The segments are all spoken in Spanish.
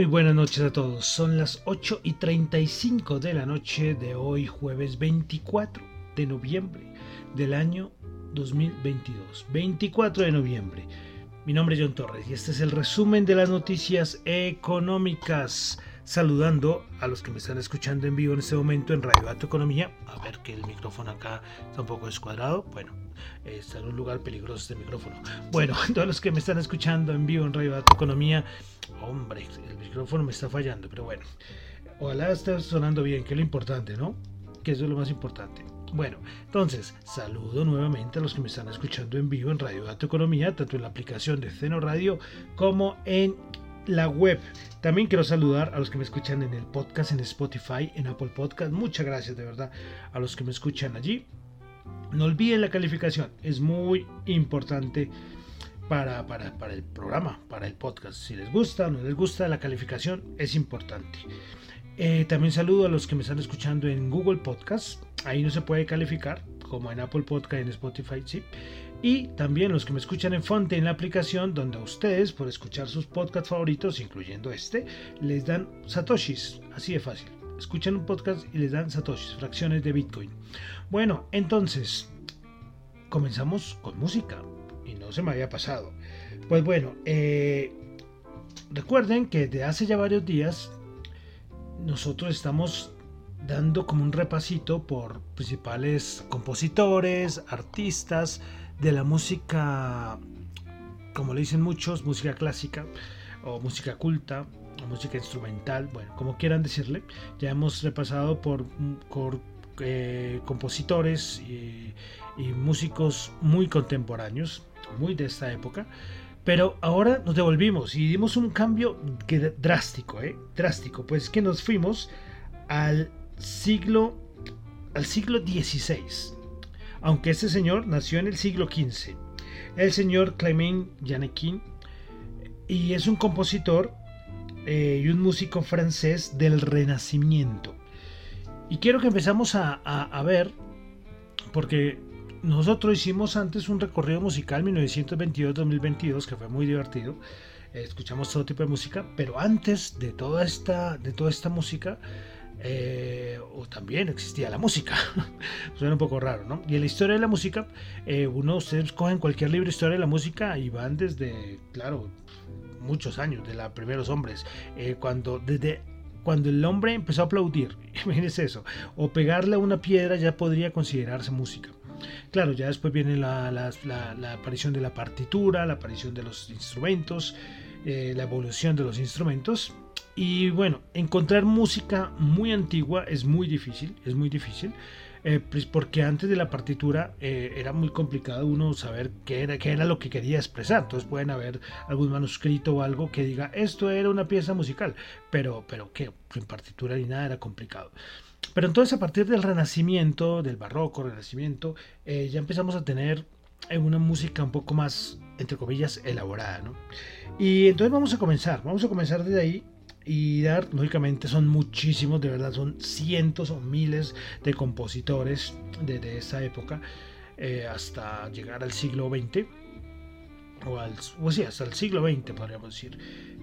Muy buenas noches a todos, son las 8 y 35 de la noche de hoy jueves 24 de noviembre del año 2022. 24 de noviembre. Mi nombre es John Torres y este es el resumen de las noticias económicas. Saludando a los que me están escuchando en vivo en este momento en Radio Dato Economía. A ver que el micrófono acá está un poco descuadrado. Bueno, está en un lugar peligroso este micrófono. Bueno, todos los que me están escuchando en vivo en Radio Dato Economía Hombre, el micrófono me está fallando, pero bueno. Ojalá esté sonando bien, que es lo importante, ¿no? Que eso es lo más importante. Bueno, entonces, saludo nuevamente a los que me están escuchando en vivo en Radio Dato Economía, tanto en la aplicación de Ceno Radio como en la web. También quiero saludar a los que me escuchan en el podcast, en Spotify, en Apple Podcast. Muchas gracias de verdad a los que me escuchan allí. No olviden la calificación, es muy importante para, para, el programa, para el podcast. Si les gusta o no les gusta, la calificación es importante. Eh, también saludo a los que me están escuchando en Google Podcast. Ahí no se puede calificar, como en Apple Podcast en Spotify, sí. Y también los que me escuchan en Fonte, en la aplicación, donde ustedes, por escuchar sus podcasts favoritos, incluyendo este, les dan satoshis. Así de fácil. Escuchan un podcast y les dan satoshis, fracciones de Bitcoin. Bueno, entonces, comenzamos con música y no se me había pasado. Pues bueno, eh, recuerden que desde hace ya varios días nosotros estamos dando como un repasito por principales compositores, artistas de la música, como le dicen muchos, música clásica o música culta o música instrumental, bueno, como quieran decirle. Ya hemos repasado por, eh, compositores y músicos muy contemporáneos muy de esta época. Pero ahora nos devolvimos y dimos un cambio drástico, ¿eh? Drástico, pues que nos fuimos al siglo, al siglo XVI. Aunque este señor nació en el siglo XV. El señor Clement Janequin y es un compositor eh, y un músico francés del Renacimiento. Y quiero que empezamos a, a ver, porque nosotros hicimos antes un recorrido musical 1922-2022 que fue muy divertido. Escuchamos todo tipo de música, pero antes de toda esta, de toda esta música, eh, o también existía la música. Suena un poco raro, ¿no? Y en la historia de la música, eh, uno, ustedes cogen cualquier libro de historia de la música y van desde, claro, muchos años, de los primeros hombres, eh, cuando desde cuando el hombre empezó a aplaudir, imagínense eso, o pegarle a una piedra ya podría considerarse música. Claro, ya después viene la, aparición de la partitura, la aparición de los instrumentos, la evolución de los instrumentos. Y bueno, encontrar música muy antigua es muy difícil, es muy difícil. Eh, pues porque antes de la partitura eh, era muy complicado uno saber qué era, qué era lo que quería expresar. Entonces pueden haber algún manuscrito o algo que diga esto era una pieza musical, pero, pero que en partitura ni nada era complicado. Pero entonces a partir del Renacimiento, del Barroco, Renacimiento, eh, ya empezamos a tener una música un poco más, entre comillas, elaborada. ¿no? Y entonces vamos a comenzar, vamos a comenzar desde ahí y dar, lógicamente son muchísimos, de verdad son cientos o miles de compositores desde esa época eh, hasta llegar al siglo XX, o, al, o sí, hasta el siglo XX podríamos decir.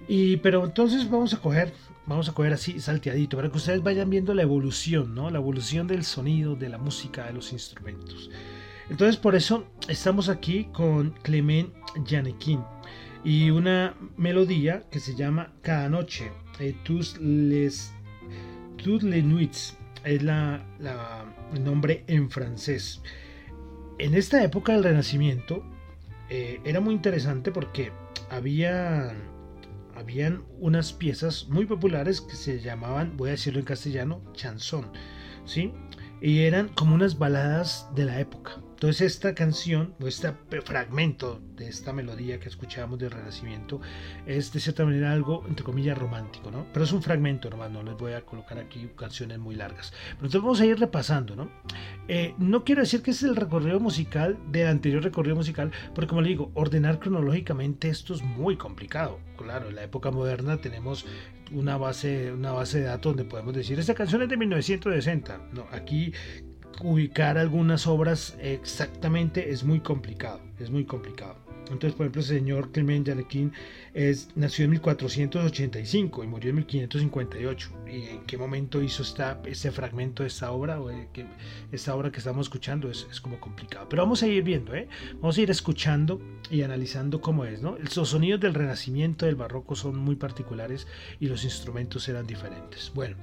Y, pero entonces vamos a coger vamos a coger así salteadito para que ustedes vayan viendo la evolución, ¿no? La evolución del sonido, de la música, de los instrumentos. Entonces por eso estamos aquí con Clement Janequin y una melodía que se llama Cada noche, eh, Tous les, les nuits, es la, el nombre en francés. En esta época del Renacimiento eh, era muy interesante porque había habían unas piezas muy populares que se llamaban, voy a decirlo en castellano, chanson, ¿sí? Y eran como unas baladas de la época. Entonces esta canción, o este fragmento de esta melodía que escuchábamos del Renacimiento, es de cierta manera algo, entre comillas, romántico, ¿no? Pero es un fragmento nomás, no les voy a colocar aquí canciones muy largas. Pero entonces vamos a ir repasando, ¿no? Eh, no quiero decir que es el recorrido musical del anterior recorrido musical, porque como le digo, ordenar cronológicamente esto es muy complicado. Claro, en la época moderna tenemos una base, una base de datos donde podemos decir, esta canción es de 1960. No, aquí ubicar algunas obras exactamente es muy complicado, es muy complicado. Entonces, por ejemplo, el señor Clement Janequin es, nació en 1485 y murió en 1558. ¿Y en qué momento hizo esta, este fragmento de esta obra? O que, esta obra que estamos escuchando es, es, como complicado. Pero vamos a ir viendo, ¿eh? vamos a ir escuchando y analizando cómo es. ¿no? Los sonidos del Renacimiento, del Barroco son muy particulares y los instrumentos eran diferentes. Bueno,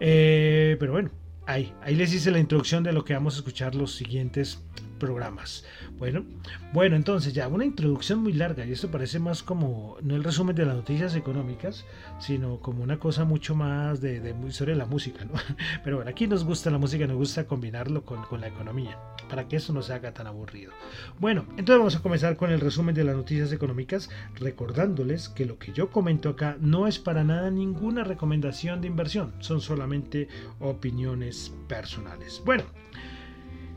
eh, pero bueno, Ahí, ahí les hice la introducción de lo que vamos a escuchar los siguientes programas. Bueno, bueno, entonces ya una introducción muy larga y esto parece más como no el resumen de las noticias económicas, sino como una cosa mucho más de, de la música, ¿no? Pero bueno, aquí nos gusta la música, nos gusta combinarlo con, con la economía, para que eso no se haga tan aburrido. Bueno, entonces vamos a comenzar con el resumen de las noticias económicas, recordándoles que lo que yo comento acá no es para nada ninguna recomendación de inversión, son solamente opiniones personales. Bueno,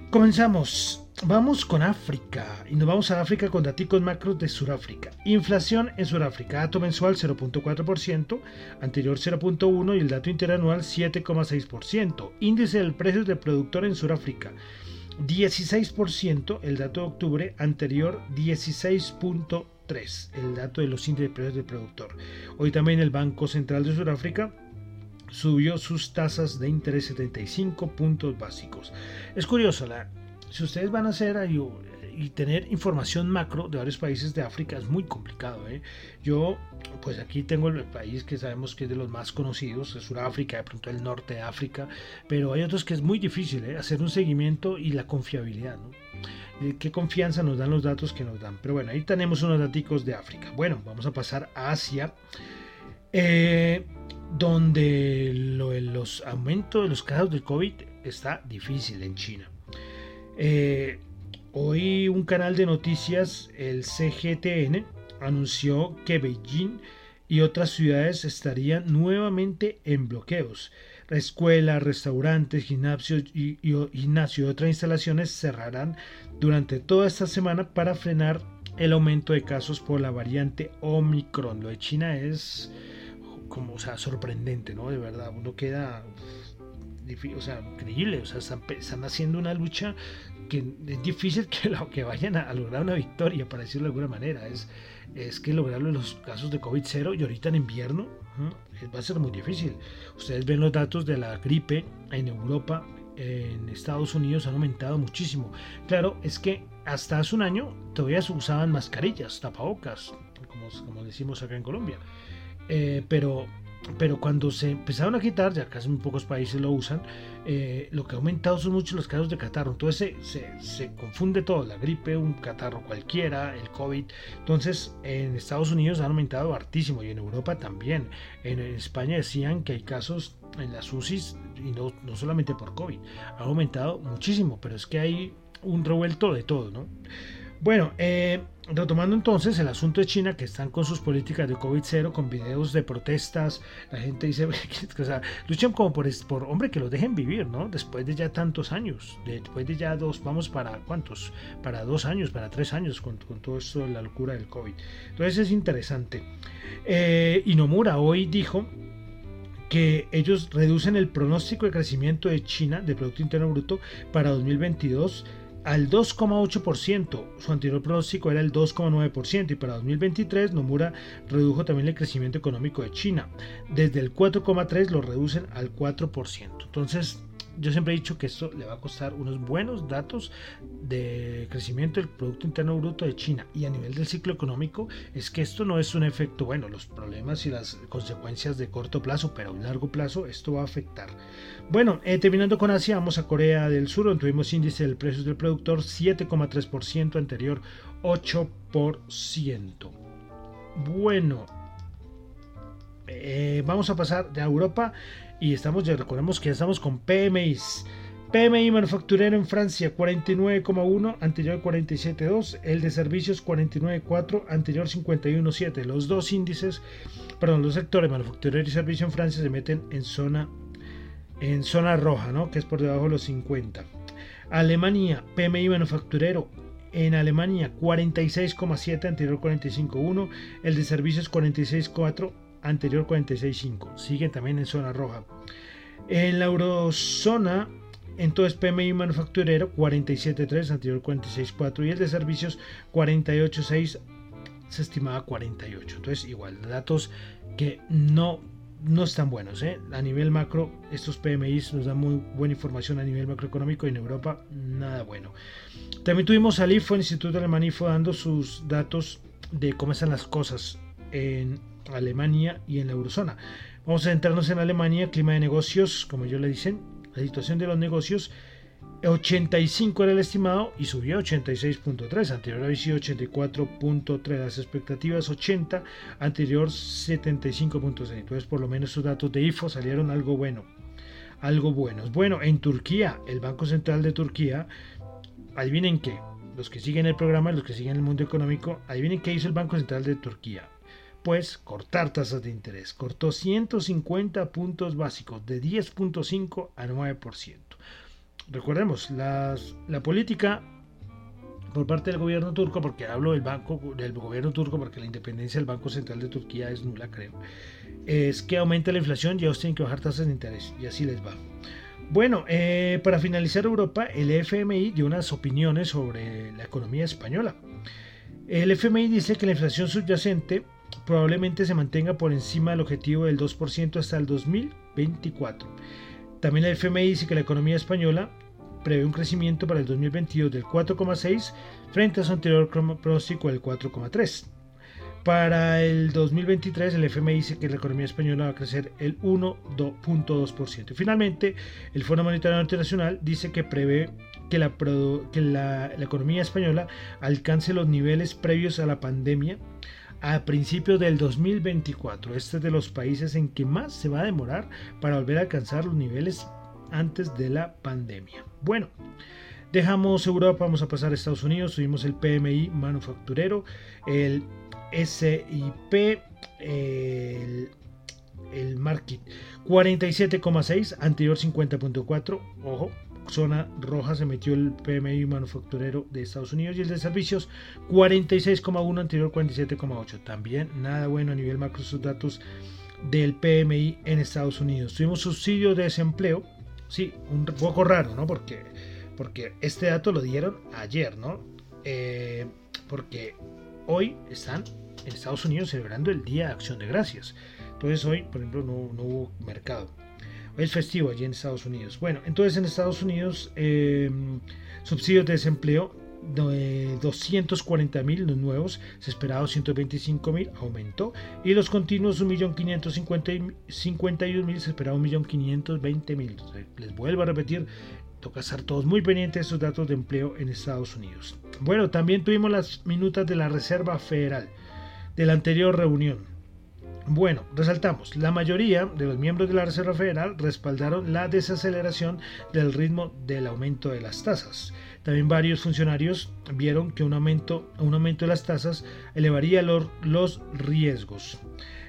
comenzamos. Vamos con África y nos vamos a África con datos macros de Sudáfrica. Inflación en Sudáfrica, dato mensual 0.4%, anterior 0.1% y el dato interanual 7.6%. Índice del precio del productor en Sudáfrica 16%, el dato de octubre anterior 16.3%, el dato de los índices de precios del productor. Hoy también el Banco Central de Sudáfrica subió sus tasas de interés 75 puntos básicos. Es curioso, la si ustedes van a hacer y tener información macro de varios países de África es muy complicado. ¿eh? Yo, pues aquí tengo el país que sabemos que es de los más conocidos, es Sudáfrica, de pronto el norte de África, pero hay otros que es muy difícil ¿eh? hacer un seguimiento y la confiabilidad. ¿no? qué confianza nos dan los datos que nos dan. Pero bueno, ahí tenemos unos datos de África. Bueno, vamos a pasar a Asia. Eh, donde lo, los aumentos de los casos de COVID está difícil en China. Eh, hoy un canal de noticias, el CGTN, anunció que Beijing y otras ciudades estarían nuevamente en bloqueos. Escuelas, restaurantes, gimnasios y, y, y otras instalaciones cerrarán durante toda esta semana para frenar el aumento de casos por la variante Omicron. Lo de China es como, o sea, sorprendente, ¿no? De verdad, uno queda o sea, increíble, o sea, están, haciendo una lucha que es difícil que, lo, que vayan a, lograr una victoria, para decirlo de alguna manera. Es, es que lograrlo en los casos de COVID 0 y ahorita en invierno va a ser muy difícil. Ustedes ven los datos de la gripe en Europa, en Estados Unidos han aumentado muchísimo. Claro, es que hasta hace un año todavía se usaban mascarillas, tapabocas, como, como decimos acá en Colombia. Eh, pero pero cuando se empezaron a quitar, ya casi muy pocos países lo usan, eh, lo que ha aumentado son muchos los casos de catarro. Entonces se, se, confunde todo, la gripe, un catarro cualquiera, el COVID. Entonces en Estados Unidos han aumentado hartísimo y en Europa también. En, España decían que hay casos en las UCIs, y no, no solamente por COVID, ha aumentado muchísimo, pero es que hay un revuelto de todo, ¿no? Bueno, eh, retomando entonces el asunto de China, que están con sus políticas de COVID-0, con videos de protestas, la gente dice, o sea, luchan como por, por, hombre, que los dejen vivir, ¿no? Después de ya tantos años, después de ya dos, vamos para, ¿cuántos? Para dos años, para tres años, con, todo esto, la locura del COVID. Entonces es interesante. Eh, y Nomura hoy dijo que ellos reducen el pronóstico de crecimiento de China, de Producto Interno Bruto, para 2022 al 2,8%. Su anterior pronóstico era el 2,9% y para 2023 Nomura redujo también el crecimiento económico de China. Desde el 4,3% lo reducen al 4%. Entonces, yo siempre he dicho que esto le va a costar unos buenos datos de crecimiento del Producto Interno Bruto de China. Y a nivel del ciclo económico, es que esto no es un efecto, bueno, los problemas y las consecuencias de corto plazo, pero a largo plazo esto va a afectar. Bueno, eh, terminando con Asia, vamos a Corea del Sur, donde tuvimos índice del precio del productor 7,3%, anterior 8%. Bueno, eh, vamos a pasar de Europa y estamos, ya recordemos que ya estamos con PMI. PMI manufacturero en Francia 49,1, anterior 47,2, el de servicios 49,4, anterior 51,7. Los dos índices, perdón, los sectores manufacturero y servicio en Francia se meten en zona en zona roja, ¿no? que es por debajo de los 50. Alemania, PMI manufacturero. En Alemania 46,7, anterior 45,1. El de servicios 46,4, anterior 46,5. Siguen también en zona roja. En la eurozona, entonces PMI manufacturero 47,3, anterior 46,4. Y el de servicios 48,6, se estimaba 48. Entonces, igual, datos que no no están buenos. ¿eh? A nivel macro, estos PMIs nos dan muy buena información a nivel macroeconómico y en Europa nada bueno. También tuvimos al IFO, el Instituto Alemán IFO, dando sus datos de cómo están las cosas en Alemania y en la eurozona. Vamos a centrarnos en Alemania, clima de negocios, como yo le dicen, la situación de los negocios 85 era el estimado y subió a 86.3, anterior había sido 84.3, las expectativas 80, anterior 75.6, entonces por lo menos sus datos de IFO salieron algo bueno, algo buenos. Bueno, en Turquía, el Banco Central de Turquía, adivinen qué, los que siguen el programa, los que siguen el mundo económico, adivinen qué hizo el Banco Central de Turquía. Pues cortar tasas de interés, cortó 150 puntos básicos de 10.5 a 9% recordemos, la política por parte del gobierno turco, porque hablo del banco del gobierno turco, porque la independencia del Banco Central de Turquía es nula, creo, es que aumenta la inflación y ellos tienen que bajar tasas de interés, y así les va. Bueno, eh, para finalizar Europa, el FMI dio unas opiniones sobre la economía española. El FMI dice que la inflación subyacente probablemente se mantenga por encima del objetivo del 2% hasta el 2024 también el FMI dice que la economía española prevé un crecimiento para el 2022 del 4,6 frente a su anterior pronóstico del 4,3. Para el 2023 el FMI dice que la economía española va a crecer el 1.2%. Y finalmente el Fondo Monetario Internacional dice que prevé que, la, que la economía española alcance los niveles previos a la pandemia a principios del 2024. Este es de los países en que más se va a demorar para volver a alcanzar los niveles antes de la pandemia. Bueno, dejamos Europa, vamos a pasar a Estados Unidos, subimos el PMI manufacturero, el SIP, el, el Market 47,6, anterior 50.4, ojo, zona roja se metió el PMI manufacturero de Estados Unidos y el de servicios 46,1 anterior 47,8. También nada bueno a nivel macro sus datos del PMI en Estados Unidos. Tuvimos subsidio de desempleo Sí, un poco raro, ¿no? Porque, porque este dato lo dieron ayer, ¿no? Eh, porque hoy están en Estados Unidos celebrando el Día de Acción de Gracias. Entonces hoy, por ejemplo, no, hubo mercado. Es festivo allí en Estados Unidos. Bueno, entonces en Estados Unidos eh, subsidios de desempleo de 240 mil los nuevos, se esperaba 125 mil, aumentó. Y los continuos 1.551.000, se esperaba 1.520.000. Les vuelvo a repetir, toca estar todos muy pendientes de estos datos de empleo en Estados Unidos. Bueno, también tuvimos las minutas de la Reserva Federal de la anterior reunión. Bueno, resaltamos, la mayoría de los miembros de la Reserva Federal respaldaron la desaceleración del ritmo del aumento de las tasas. También varios funcionarios vieron que un aumento, un aumento de las tasas elevaría los, riesgos.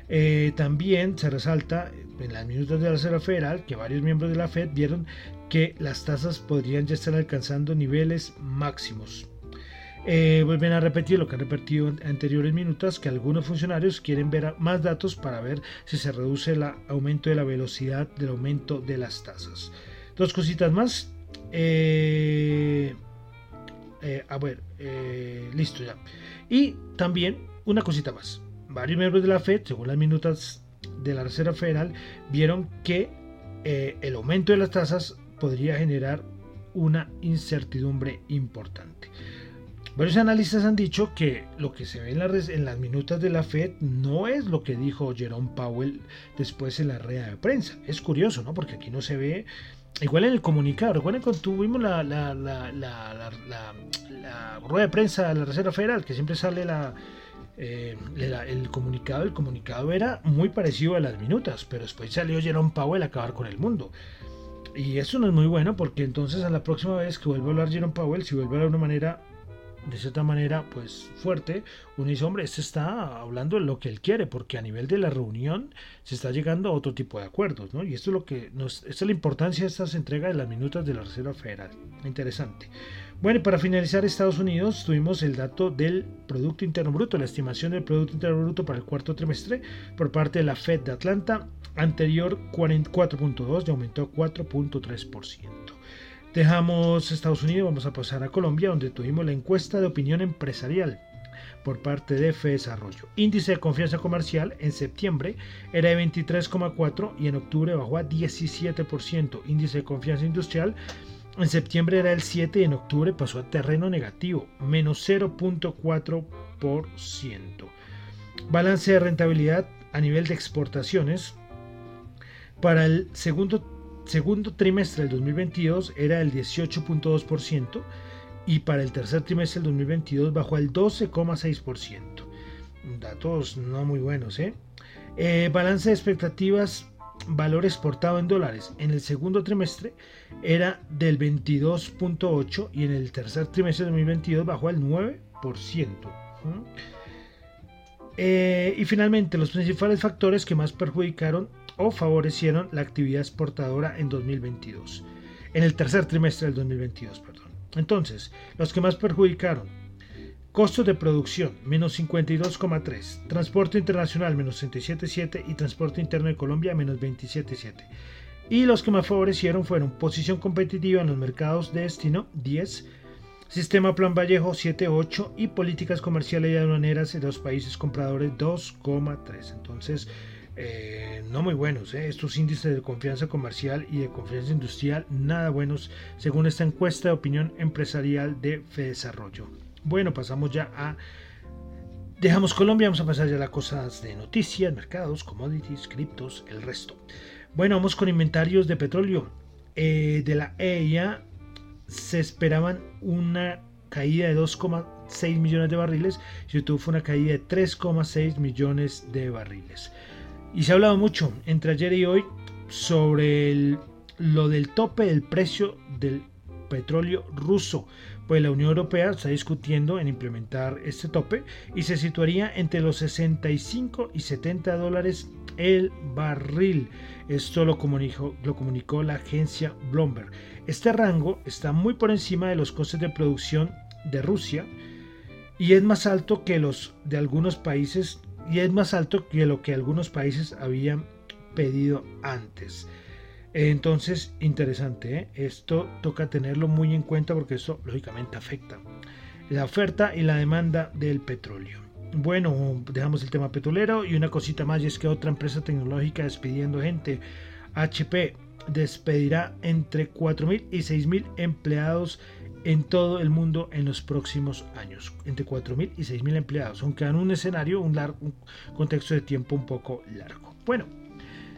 Eh, también se resalta en las minutos de la Reserva Federal que varios miembros de la Fed vieron que las tasas podrían ya estar alcanzando niveles máximos. Eh, vuelven a repetir lo que han repetido en anteriores minutos, que algunos funcionarios quieren ver más datos para ver si se reduce el aumento de la velocidad del aumento de las tasas. Dos cositas más. Eh, eh, a ver, listo ya. Y también una cosita más. Varios miembros de la Fed, según las minutas de la Reserva Federal, vieron que el aumento de las tasas podría generar una incertidumbre importante. Varios analistas han dicho que lo que se ve en, las minutas de la Fed no es lo que dijo Jerome Powell después en la rueda de prensa. Es curioso, ¿no? Porque aquí no se ve. Igual en el comunicado. Recuerden cuando tuvimos la, la, rueda de prensa de la Reserva Federal, que siempre sale eh, el comunicado. El comunicado era muy parecido a las minutas, pero después salió Jerome Powell a acabar con el mundo. Y eso no es muy bueno porque entonces a la próxima vez que vuelva a hablar Jerome Powell, si vuelve a hablar de una manera de cierta manera pues fuerte, uno dice, hombre, este está hablando de lo que él quiere, porque a nivel de la reunión se está llegando a otro tipo de acuerdos, ¿no? Y esto es lo que nos, esta es la importancia de estas entregas de las minutas de la Reserva Federal. Interesante. Bueno, y para finalizar, Estados Unidos tuvimos el dato del Producto Interno Bruto, la estimación del Producto Interno Bruto para el cuarto trimestre por parte de la Fed de Atlanta, anterior 4.2 y aumentó a 4.3%. Dejamos Estados Unidos, vamos a pasar a Colombia, donde tuvimos la encuesta de opinión empresarial por parte de FE Desarrollo. Índice de confianza comercial en septiembre era de 23,4 y en octubre bajó a 17%. Índice de confianza industrial en septiembre era el 7 y en octubre pasó a terreno negativo, menos 0.4%. Balance de rentabilidad a nivel de exportaciones para el segundo segundo trimestre del 2022 era el 18.2% y para el tercer trimestre del 2022 bajó al 12,6%. Datos no muy buenos, ¿eh? ¿eh? Balance de expectativas, valor exportado en dólares en el segundo trimestre era del 22.8 y en el tercer trimestre del 2022 bajó al 9%. Eh, y finalmente, los principales factores que más perjudicaron o favorecieron la actividad exportadora en 2022, en el tercer trimestre del 2022, perdón. Entonces, los que más perjudicaron, costos de producción, menos 52,3, transporte internacional, menos 67,7 y transporte interno de Colombia, menos 27,7. Y los que más favorecieron fueron posición competitiva en los mercados de destino, 10, Sistema Plan Vallejo 7.8 y políticas comerciales y aduaneras de los países compradores 2,3. Entonces, eh, no muy buenos. ¿eh? Estos índices de confianza comercial y de confianza industrial nada buenos según esta encuesta de opinión empresarial de Desarrollo. Bueno, pasamos ya a... Dejamos Colombia, vamos a pasar ya a las cosas de noticias, mercados, commodities, criptos, el resto. Bueno, vamos con inventarios de petróleo. Eh, de la EIA se esperaban una caída de 2,6 millones de barriles y YouTube una caída de 3,6 millones de barriles. Y se ha hablado mucho entre ayer y hoy sobre lo del tope del precio del petróleo ruso. Pues la Unión Europea está discutiendo en implementar este tope y se situaría entre los 65 y 70 dólares el barril. Esto lo comunicó, lo comunicó la agencia Bloomberg. Este rango está muy por encima de los costes de producción de Rusia y es más alto que los de algunos países y es más alto que lo que algunos países habían pedido antes. Entonces, interesante, ¿eh? esto toca tenerlo muy en cuenta porque eso lógicamente afecta la oferta y la demanda del petróleo. Bueno, dejamos el tema petrolero y una cosita más y es que otra empresa tecnológica despidiendo gente. HP despedirá entre 4.000 y 6.000 empleados en todo el mundo en los próximos años. Entre 4.000 y 6.000 empleados, aunque en un escenario, un, largo, un contexto de tiempo un poco largo. Bueno,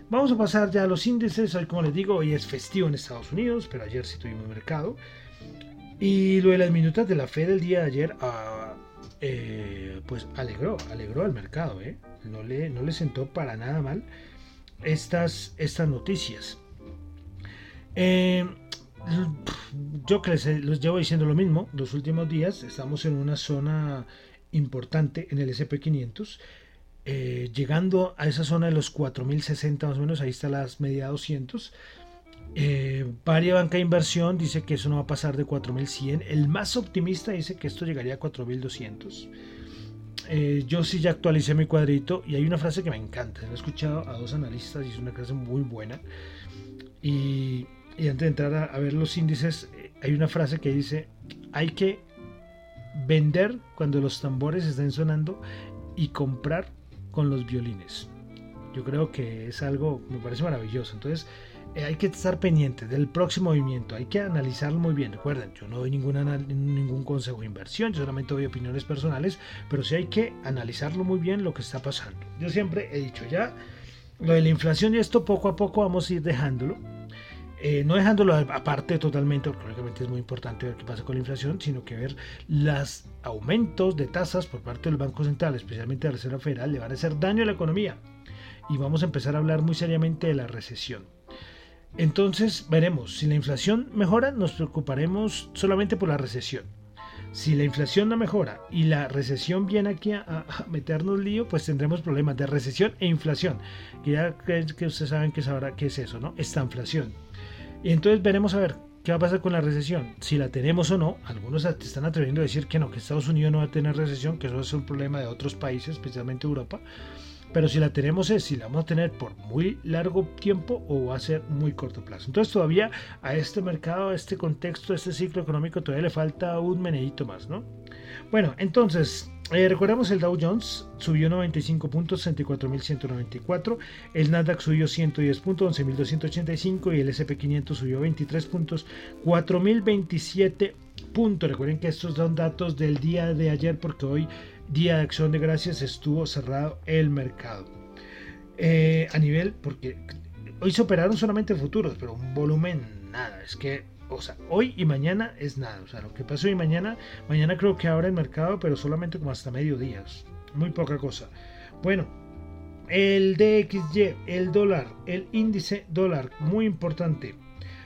vamos a pasar ya a los índices. Hoy, como les digo, hoy es festivo en Estados Unidos, pero ayer sí tuvimos mercado. Y lo de las minutas de la fe del día de ayer, ah, eh, pues alegró, alegró al mercado. ¿eh? No, le, no le sentó para nada mal estas, estas noticias. Eh, yo que les, llevo diciendo lo mismo, los últimos días estamos en una zona importante en el SP500, eh, llegando a esa zona de los 4060 más o menos, ahí está las media 200. Eh, Varia Banca de Inversión dice que eso no va a pasar de 4100. El más optimista dice que esto llegaría a 4200. Eh, yo sí ya actualicé mi cuadrito y hay una frase que me encanta. He escuchado a dos analistas y es una frase muy buena. Y y antes de entrar a, ver los índices, eh, hay una frase que dice, hay que vender cuando los tambores estén sonando y comprar con los violines. Yo creo que es algo, me parece maravilloso. Entonces, eh, hay que estar pendiente del próximo movimiento, hay que analizarlo muy bien. Recuerden, yo no doy ningún consejo de inversión, yo solamente doy opiniones personales, pero sí hay que analizarlo muy bien lo que está pasando. Yo siempre he dicho ya, lo de la inflación y esto poco a poco vamos a ir dejándolo eh, no dejándolo aparte totalmente, porque lógicamente es muy importante ver qué pasa con la inflación, sino que ver los aumentos de tasas por parte del Banco Central, especialmente de la Reserva Federal, le van a hacer daño a la economía. Y vamos a empezar a hablar muy seriamente de la recesión. Entonces veremos, si la inflación mejora, nos preocuparemos solamente por la recesión. Si la inflación no mejora y la recesión viene aquí a, meternos lío, pues tendremos problemas de recesión e inflación. Que ya que, que ustedes saben qué es eso, ¿no? Esta inflación. Y entonces veremos a ver qué va a pasar con la recesión, si la tenemos o no. Algunos están atreviendo a decir que no, que Estados Unidos no va a tener recesión, que eso es un problema de otros países, especialmente Europa. Pero si la tenemos es si la vamos a tener por muy largo tiempo o va a ser muy corto plazo. Entonces todavía a este mercado, a este contexto, a este ciclo económico todavía le falta un meneíto más, ¿no? Bueno, entonces eh, recordemos el Dow Jones subió 95 puntos, 64.194. El Nasdaq subió 110 puntos, 11.285. Y el SP500 subió 23 puntos, 4.027 puntos. Recuerden que estos son datos del día de ayer porque hoy, día de acción de gracias, estuvo cerrado el mercado. Eh, a nivel, porque hoy se operaron solamente futuros, pero un volumen nada. Es que o sea, hoy y mañana es nada. O sea, lo que pasó hoy y mañana, mañana creo que abre el mercado, pero solamente como hasta mediodía. Muy poca cosa. Bueno, el DXY, el dólar, el índice dólar, muy importante.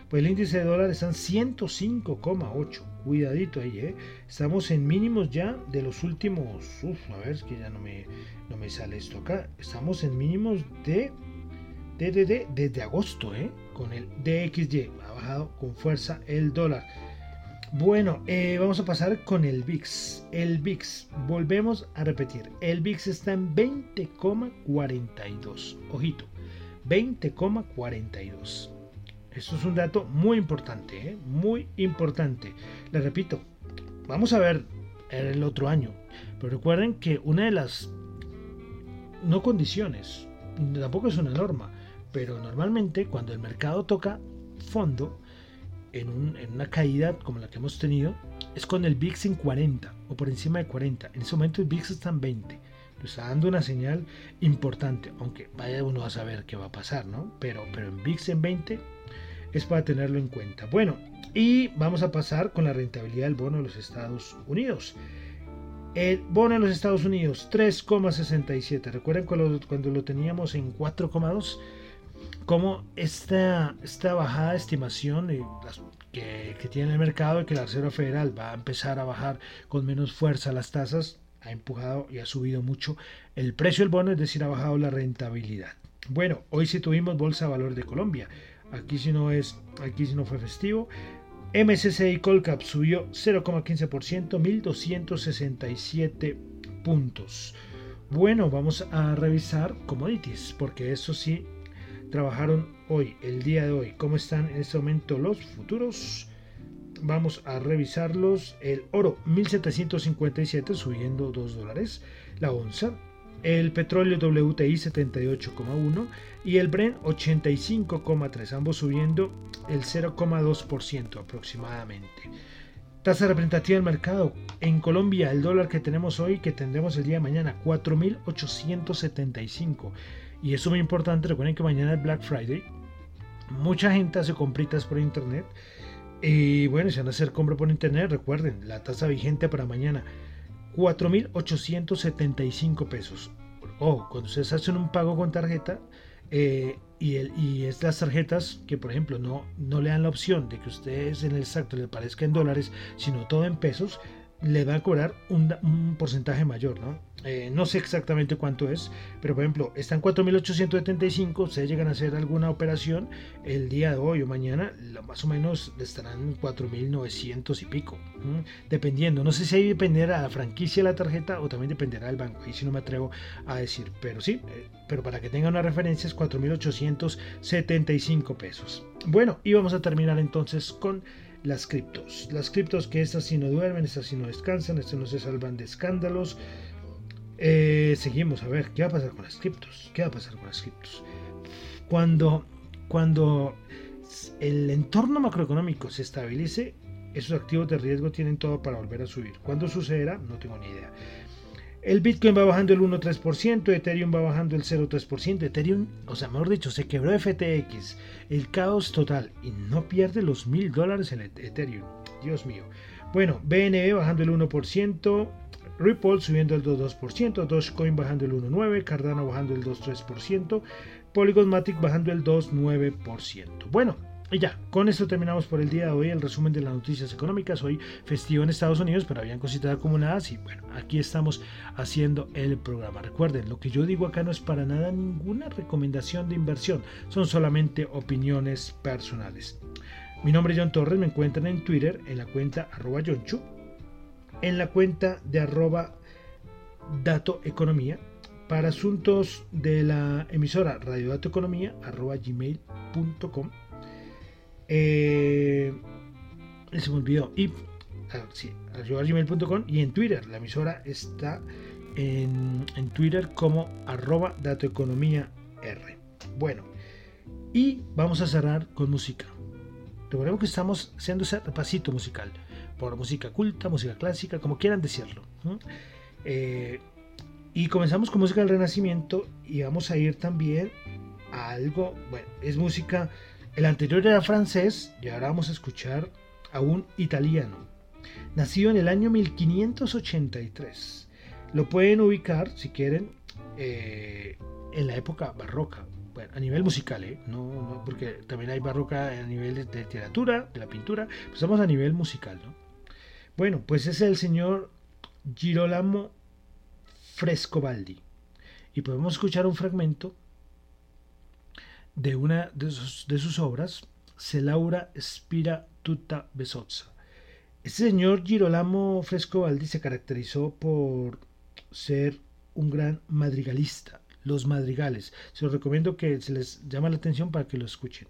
Pues el índice de dólar está en 105,8. Cuidadito ahí, ¿eh? Estamos en mínimos ya de los últimos. Uf, a ver, es que ya no me, no me sale esto acá. Estamos en mínimos de. de, de desde agosto, ¿eh? Con el DXY bajado con fuerza el dólar. Bueno, eh, vamos a pasar con el VIX. El VIX, volvemos a repetir, el VIX está en 20,42. Ojito, 20,42. Esto es un dato muy importante, ¿eh? muy importante. Le repito, vamos a ver el otro año. Pero recuerden que una de las, no condiciones, tampoco es una norma, pero normalmente cuando el mercado toca fondo en, una caída como la que hemos tenido es con el VIX en 40 o por encima de 40. En ese momento el VIX está en 20. Nos está dando una señal importante, aunque vaya uno a saber qué va a pasar, ¿no? Pero, pero en VIX en 20 es para tenerlo en cuenta. Bueno, y vamos a pasar con la rentabilidad del bono de los Estados Unidos. El bono de los Estados Unidos 3,67. Recuerden cuando, cuando lo teníamos en 4,2 cómo esta, esta bajada de estimación que, tiene el mercado y que la Reserva Federal va a empezar a bajar con menos fuerza las tasas ha empujado y ha subido mucho el precio del bono, es decir, ha bajado la rentabilidad. Bueno, hoy sí tuvimos Bolsa de Valor de Colombia. Aquí si no es, aquí si no fue festivo. MSCI Colcap subió 0,15%, 1267 puntos. Bueno, vamos a revisar commodities, porque eso sí trabajaron hoy, el día de hoy, cómo están en este momento los futuros. Vamos a revisarlos. El oro 1757 subiendo 2 dólares la onza. El petróleo WTI 78,1 y el Brent 85,3, ambos subiendo el 0,2% aproximadamente. Tasa representativa del mercado. En Colombia, el dólar que tenemos hoy, que tendremos el día de mañana, 4.875. Y eso es muy importante. Recuerden que mañana es Black Friday. Mucha gente hace compritas por internet. Y bueno, si van a hacer compra por internet, recuerden, la tasa vigente para mañana, 4.875 pesos. O cuando ustedes hacen un pago con tarjeta, eh, y, el, y es las tarjetas que, por ejemplo, no, no le dan la opción de que ustedes en el exacto le parezca en dólares, sino todo en pesos, le va a cobrar un, porcentaje mayor, ¿no? Eh, no sé exactamente cuánto es, pero por ejemplo, están 4.875, ustedes llegan a hacer alguna operación el día de hoy o mañana, más o menos estarán 4.900 y pico, dependiendo. No sé si ahí dependerá la franquicia de la tarjeta o también dependerá del banco, ahí si no me atrevo a decir, pero sí, eh, pero para que tengan una referencia es 4.875 pesos. Bueno, y vamos a terminar entonces con las criptos. Las criptos que estas sí no duermen, estas sí no descansan, estas no se salvan de escándalos. Eh, seguimos a ver qué va a pasar con las criptos. ¿Qué va a pasar con las criptos? Cuando, cuando el entorno macroeconómico se estabilice, esos activos de riesgo tienen todo para volver a subir. ¿Cuándo sucederá? No tengo ni idea. El Bitcoin va bajando el 1,3%, Ethereum va bajando el 0,3%. Ethereum, o sea, mejor dicho, se quebró FTX, el caos total, y no pierde los mil dólares en Ethereum. Dios mío. Bueno, BNB bajando el 1%, Ripple subiendo el 2,2%, Dogecoin bajando el 1,9%, Cardano bajando el 2,3%, Polygon Matic bajando el 2,9%. Bueno, y ya, con esto terminamos por el día de hoy el resumen de las noticias económicas. Hoy festivo en Estados Unidos, pero habían cositas acumuladas y bueno, aquí estamos haciendo el programa. Recuerden, lo que yo digo acá no es para nada ninguna recomendación de inversión, son solamente opiniones personales. Mi nombre es John Torres, me encuentran en Twitter en la cuenta arroba Chu, en la cuenta de arroba Dato Economía, para asuntos de la emisora Radio Economía arroba gmail.com eh, se me olvidó. Y ah, sí, y en Twitter. La emisora está en, Twitter como arroba datoeconomía R. Bueno, y vamos a cerrar con música. Recordemos que estamos haciendo ese repasito musical. Por música culta, música clásica, como quieran decirlo. Eh, y comenzamos con música del Renacimiento y vamos a ir también a algo, bueno, es música el anterior era francés y ahora vamos a escuchar a un italiano, nacido en el año 1583. Lo pueden ubicar, si quieren, eh, en la época barroca, bueno, a nivel musical, ¿eh? no, porque también hay barroca a nivel de, literatura, de la pintura, pues estamos a nivel musical. ¿no? Bueno, pues es el señor Girolamo Frescobaldi. Y podemos escuchar un fragmento de una de sus, obras, Se Laura Spira Tutta Besozza. Este señor Girolamo Frescobaldi se caracterizó por ser un gran madrigalista. Los madrigales. Se los recomiendo que se les llama la atención para que lo escuchen.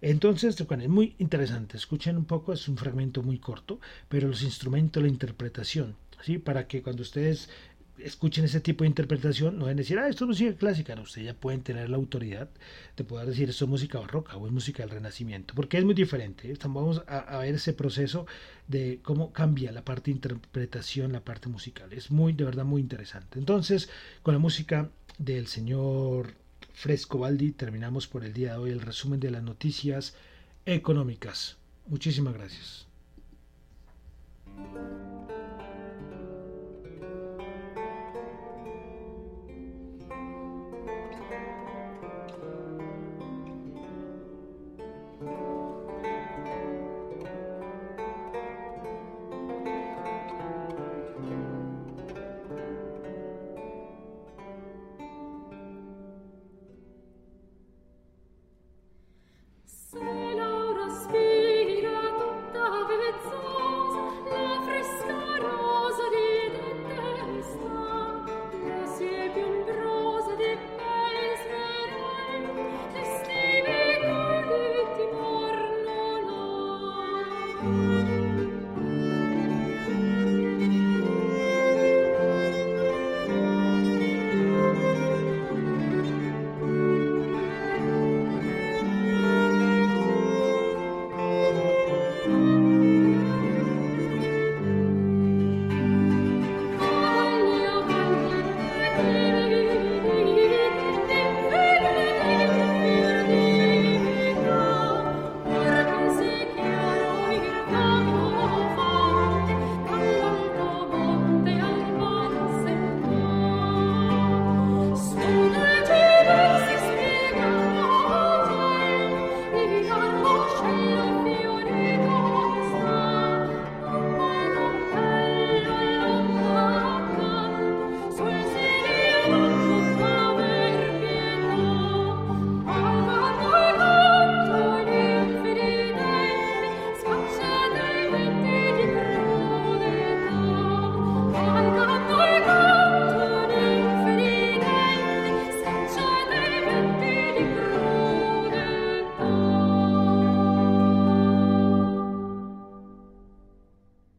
Entonces, es muy interesante. Escuchen un poco, es un fragmento muy corto, pero los instrumentos, la interpretación, ¿sí? para que cuando ustedes escuchen ese tipo de interpretación, no deben decir, ah, esto es música clásica, no, ustedes ya pueden tener la autoridad de poder decir, esto es música barroca o es música del Renacimiento, porque es muy diferente. Vamos a, ver ese proceso de cómo cambia la parte de interpretación, la parte musical. Es muy, de verdad, muy interesante. Entonces, con la música del señor Fresco Baldi, terminamos por el día de hoy el resumen de las noticias económicas. Muchísimas gracias.